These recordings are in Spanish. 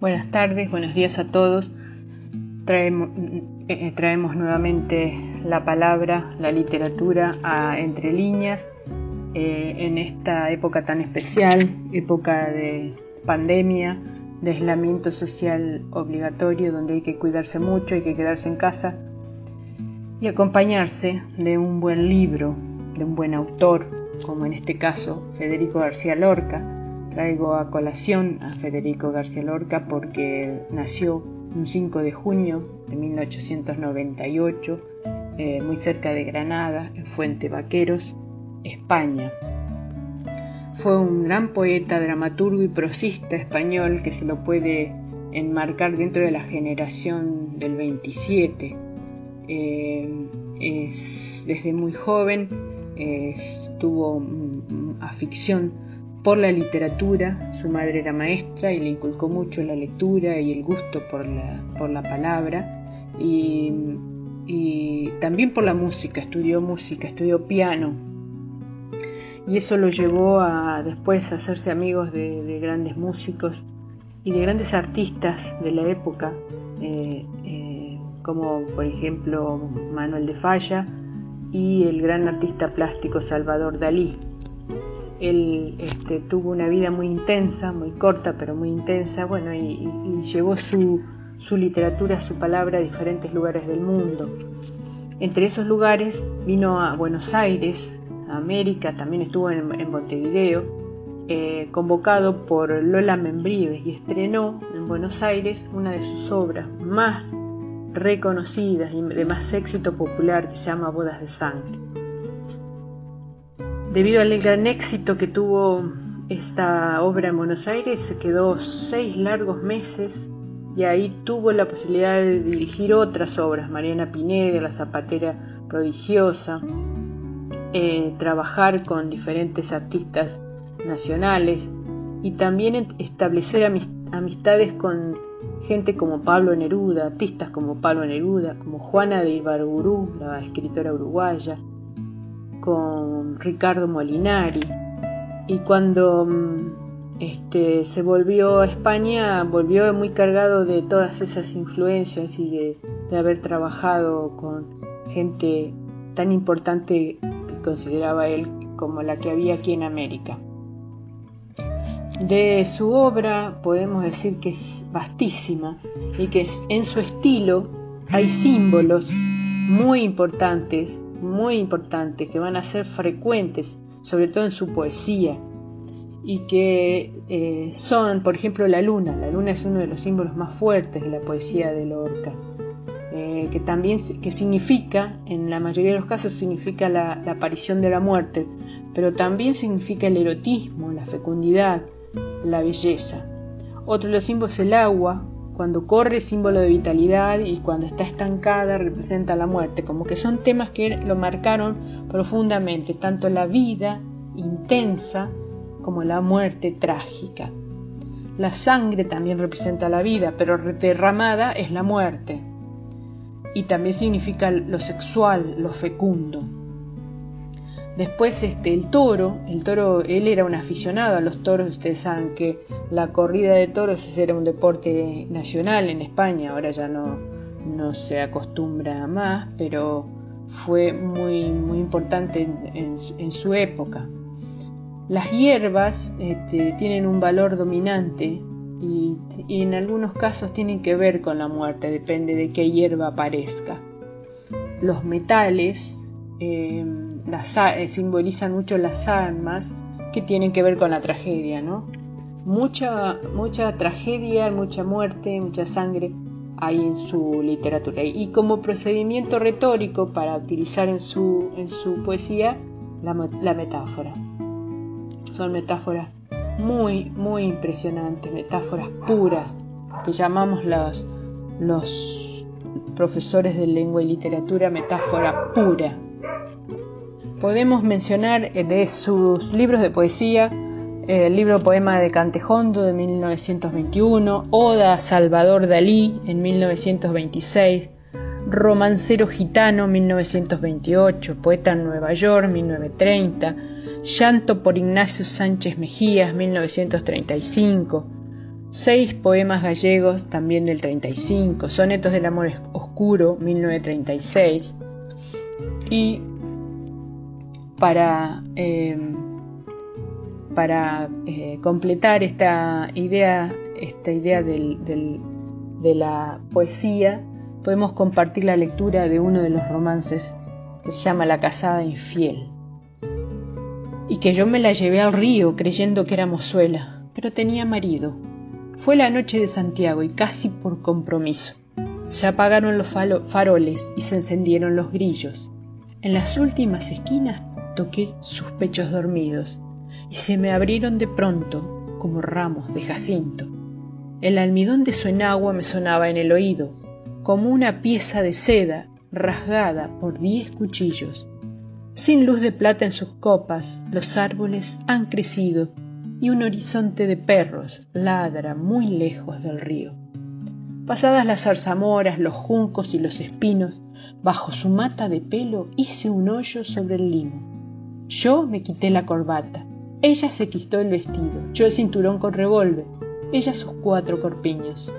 Buenas tardes, buenos días a todos. Traemos, eh, eh, traemos nuevamente la palabra, la literatura entre líneas eh, en esta época tan especial, época de pandemia, de aislamiento social obligatorio, donde hay que cuidarse mucho, hay que quedarse en casa y acompañarse de un buen libro, de un buen autor, como en este caso Federico García Lorca Traigo a colación a Federico García Lorca porque nació un 5 de junio de 1898, eh, muy cerca de Granada, en Fuente Vaqueros, España. Fue un gran poeta, dramaturgo y prosista español que se lo puede enmarcar dentro de la generación del 27. Eh, desde muy joven tuvo afición por la literatura, su madre era maestra y le inculcó mucho la lectura y el gusto por la, por la palabra y, también por la música, estudió música, estudió piano y eso lo llevó a después a hacerse amigos de, grandes músicos y de grandes artistas de la época, eh, eh, como por ejemplo Manuel de Falla y el gran artista plástico Salvador Dalí. Él este, tuvo una vida muy intensa, muy corta, pero muy intensa, bueno, y, llevó su, literatura, su palabra a diferentes lugares del mundo. Entre esos lugares vino a Buenos Aires, a América, también estuvo en, Montevideo, eh, convocado por Lola Membrives y estrenó en Buenos Aires una de sus obras más reconocidas y de más éxito popular que se llama Bodas de Sangre. Debido al gran éxito que tuvo esta obra en Buenos Aires, se quedó seis largos meses y ahí tuvo la posibilidad de dirigir otras obras, Mariana Pineda, La Zapatera Prodigiosa, eh, trabajar con diferentes artistas nacionales y también establecer amistades con gente como Pablo Neruda, artistas como Pablo Neruda, como Juana de Ibarburú, la escritora uruguaya, con Ricardo Molinari. Y cuando mm, este, se volvió a España, volvió muy cargado de todas esas influencias y de, haber trabajado con gente tan importante que consideraba él como la que había aquí en América. De su obra podemos decir que es vastísima y que en su estilo hay símbolos muy importantes muy importantes que van a ser frecuentes, sobre todo en su poesía, y que eh, son, por ejemplo, la luna. La luna es uno de los símbolos más fuertes de la poesía de Lorca, eh, que también que significa, en la mayoría de los casos, significa la, la aparición de la muerte, pero también significa el erotismo, la fecundidad, la belleza. Otro de los símbolos es el agua, cuando corre símbolo de vitalidad y cuando está estancada representa la muerte, como que son temas que lo marcaron profundamente, tanto la vida intensa como la muerte trágica. La sangre también representa la vida, pero derramada es la muerte. Y también significa lo sexual, lo fecundo. Después este, el toro, el toro, él era un aficionado a los toros, ustedes saben que la corrida de toros era un deporte nacional en España, ahora ya no, no se acostumbra más, pero fue muy, muy importante en, su época. Las hierbas este, tienen un valor dominante y, en algunos casos tienen que ver con la muerte, depende de qué hierba aparezca. Los metales eh, eh, simbolizan mucho las almas que tienen que ver con la tragedia, ¿no? Mucha, mucha tragedia, mucha muerte, mucha sangre hay en su literatura. Y como procedimiento retórico para utilizar en su, en su poesía la, metáfora. Son metáforas muy, muy impresionantes, metáforas puras, que llamamos los, los profesores de lengua y literatura metáfora pura. Podemos mencionar eh, de sus libros de poesía eh, el libro Poema de Cantejondo de 1921, Oda a Salvador Dalí en 1926, Romancero Gitano 1928, Poeta en Nueva York 1930, Llanto por Ignacio Sánchez Mejías 1935, seis poemas gallegos también del 35, Sonetos del Amor Oscuro 1936 y para, eh, eh, completar esta idea, esta idea de la poesía, podemos compartir la lectura de uno de los romances que se llama La casada infiel. Y que yo me la llevé al río creyendo que era mozuela, pero tenía marido. Fue la noche de Santiago y casi por compromiso. Se apagaron los faroles y se encendieron los grillos. En las últimas esquinas toqué sus pechos dormidos y se me abrieron de pronto como ramos de jacinto. El almidón de su enagua me sonaba en el oído, como una pieza de seda rasgada por diez cuchillos. Sin luz de plata en sus copas, los árboles han crecido y un horizonte de perros ladra muy lejos del río. Pasadas las zarzamoras, los juncos y los espinos, bajo su mata de pelo hice un hoyo sobre el limo. Yo me quité la corbata, ella se quitó el vestido, yo el cinturón con revólver, ella sus cuatro corpiños.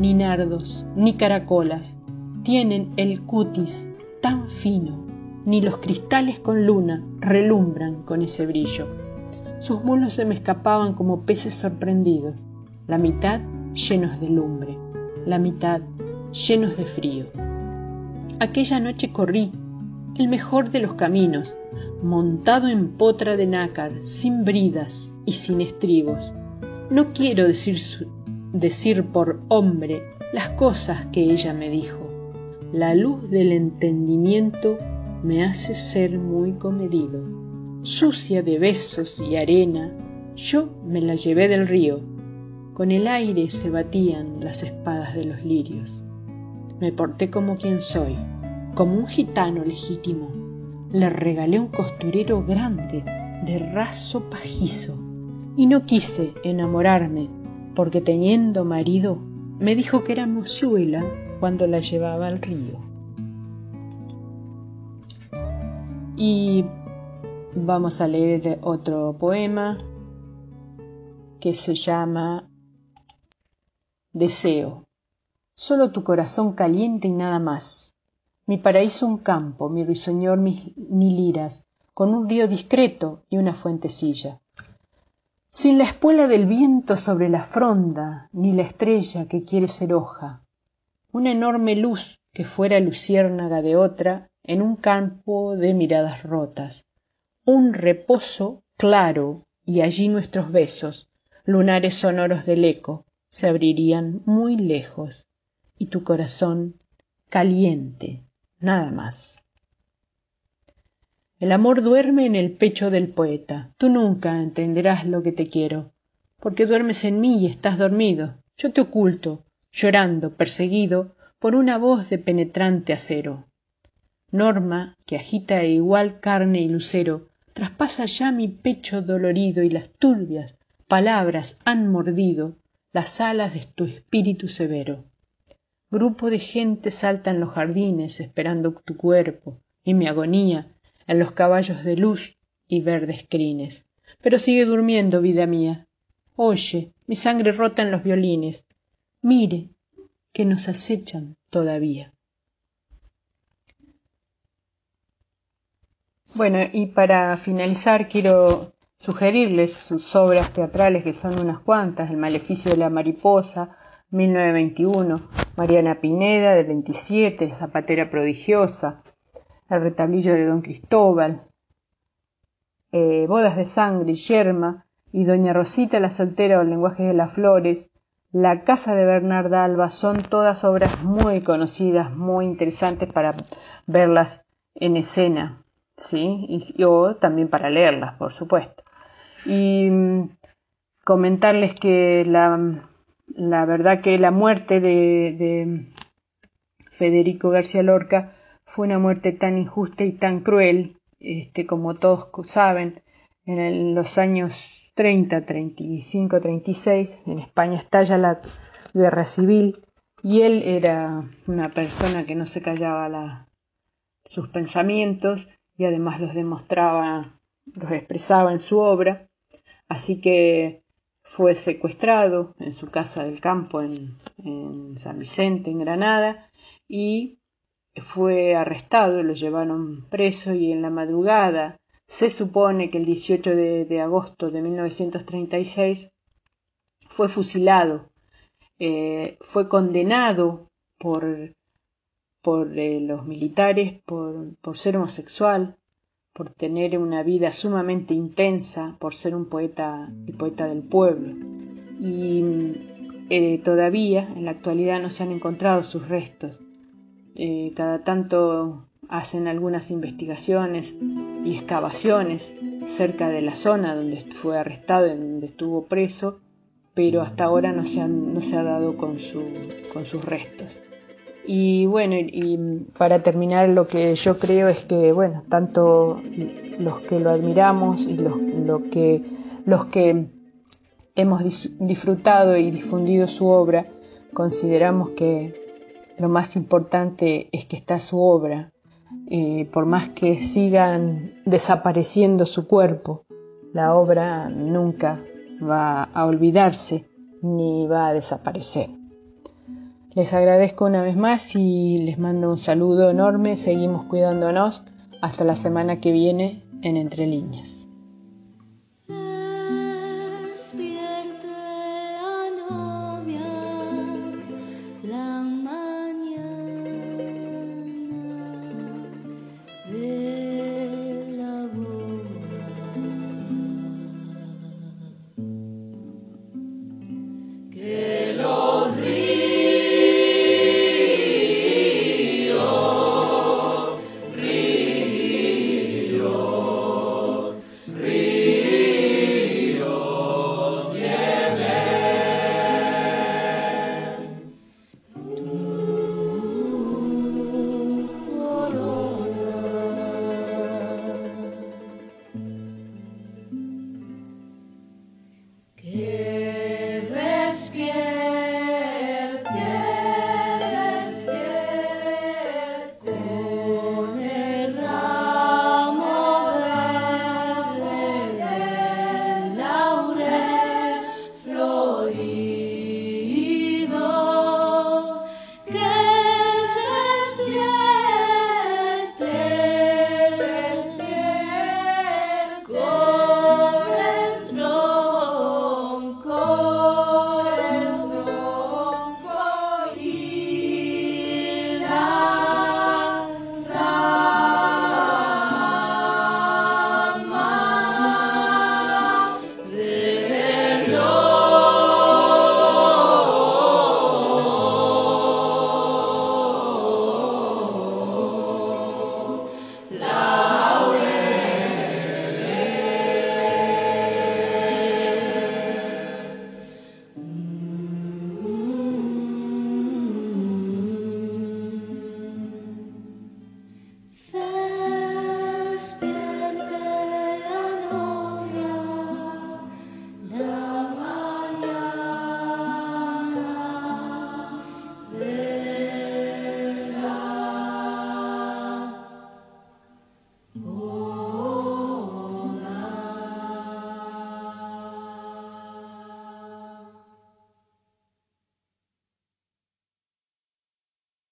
Ni nardos, ni caracolas, tienen el cutis tan fino, ni los cristales con luna relumbran con ese brillo. Sus mulos se me escapaban como peces sorprendidos, la mitad llenos de lumbre, la mitad llenos de frío. Aquella noche corrí el mejor de los caminos, montado en potra de nácar, sin bridas y sin estribos. No quiero decir, decir por hombre las cosas que ella me dijo la luz del entendimiento me hace ser muy comedido. Sucia de besos y arena, yo me la llevé del río. Con el aire se batían las espadas de los lirios. Me porté como quien soy, como un gitano legítimo. Le regalé un costurero grande, de raso pajizo, y no quise enamorarme, porque teniendo marido, me dijo que era mozuela cuando la llevaba al río. Y vamos a leer otro poema que se llama Deseo. Solo tu corazón caliente y nada más. Mi paraíso un campo, mi ruiseñor mis liras, con un río discreto y una fuentecilla. Sin la espuela del viento sobre la fronda, ni la estrella que quiere ser hoja, una enorme luz que fuera luciérnaga de otra en un campo de miradas rotas, un reposo claro y allí nuestros besos, lunares sonoros del eco, se abrirían muy lejos. Y tu corazón caliente, nada más. El amor duerme en el pecho del poeta. Tú nunca entenderás lo que te quiero, porque duermes en mí y estás dormido. Yo te oculto, llorando, perseguido por una voz de penetrante acero. Norma, que agita igual carne y lucero, traspasa ya mi pecho dolorido y las turbias palabras han mordido las alas de tu espíritu severo. Grupo de gente salta en los jardines esperando tu cuerpo y mi agonía en los caballos de luz y verdes crines. Pero sigue durmiendo, vida mía. Oye, mi sangre rota en los violines, Mire que nos acechan todavía. Bueno, y para finalizar quiero sugerirles sus obras teatrales, que son unas cuantas, El maleficio de la mariposa, 1921, Mariana Pineda, del 27, Zapatera prodigiosa, El retablillo de Don Cristóbal, eh, Bodas de sangre, Yerma, y Doña Rosita la soltera o el lenguaje de las flores, la casa de Bernarda Alba son todas obras muy conocidas, muy interesantes para verlas en escena, ¿sí? Y, o también para leerlas, por supuesto. Y mm, comentarles que la, la, verdad que la muerte de, de Federico García Lorca fue una muerte tan injusta y tan cruel, este, como todos saben, en los años 30, 35, 36, en España estalla la guerra civil y él era una persona que no se callaba sus pensamientos y además los demostraba, los expresaba en su obra, así que fue secuestrado en su casa del campo en, San Vicente, en Granada, y fue arrestado, lo llevaron preso y en la madrugada se supone que el 18 de, agosto de 1936 fue fusilado, eh, fue condenado por, por eh, los militares por, por ser homosexual, por tener una vida sumamente intensa, por ser un poeta, el poeta del pueblo. Y eh, todavía en la actualidad no se han encontrado sus restos. Eh, cada tanto hacen algunas investigaciones y excavaciones cerca de la zona donde fue arrestado, donde estuvo preso, pero hasta ahora no se, ha dado con sus restos. Y bueno, y para terminar lo que yo creo es que, bueno, tanto los que lo admiramos y los, que, los que hemos disfrutado y difundido su obra, consideramos que lo más importante es que está su obra, eh, por más que sigan desapareciendo su cuerpo, la obra nunca va a olvidarse ni va a desaparecer. Les agradezco una vez más y les mando un saludo enorme. Seguimos cuidándonos hasta la semana que viene en Entre Líneas.